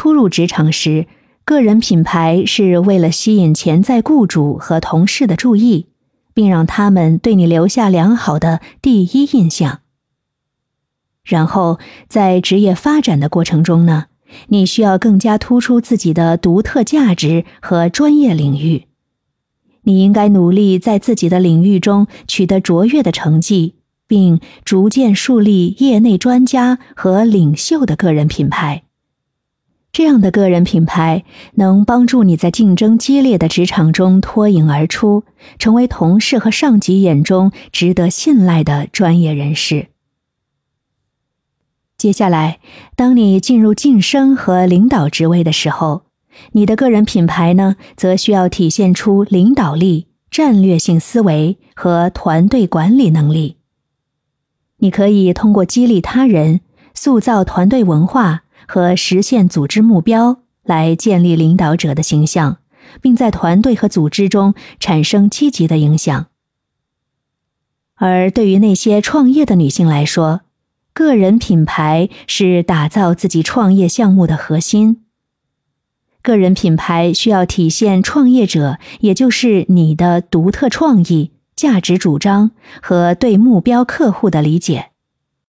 初入职场时，个人品牌是为了吸引潜在雇主和同事的注意，并让他们对你留下良好的第一印象。然后，在职业发展的过程中呢，你需要更加突出自己的独特价值和专业领域。你应该努力在自己的领域中取得卓越的成绩，并逐渐树立业内专家和领袖的个人品牌。这样的个人品牌能帮助你在竞争激烈的职场中脱颖而出，成为同事和上级眼中值得信赖的专业人士。接下来，当你进入晋升和领导职位的时候，你的个人品牌呢，则需要体现出领导力、战略性思维和团队管理能力。你可以通过激励他人、塑造团队文化和实现组织目标来建立领导者的形象，并在团队和组织中产生积极的影响。而对于那些创业的女性来说，个人品牌是打造自己创业项目的核心。个人品牌需要体现创业者，也就是你的独特创意、价值主张和对目标客户的理解。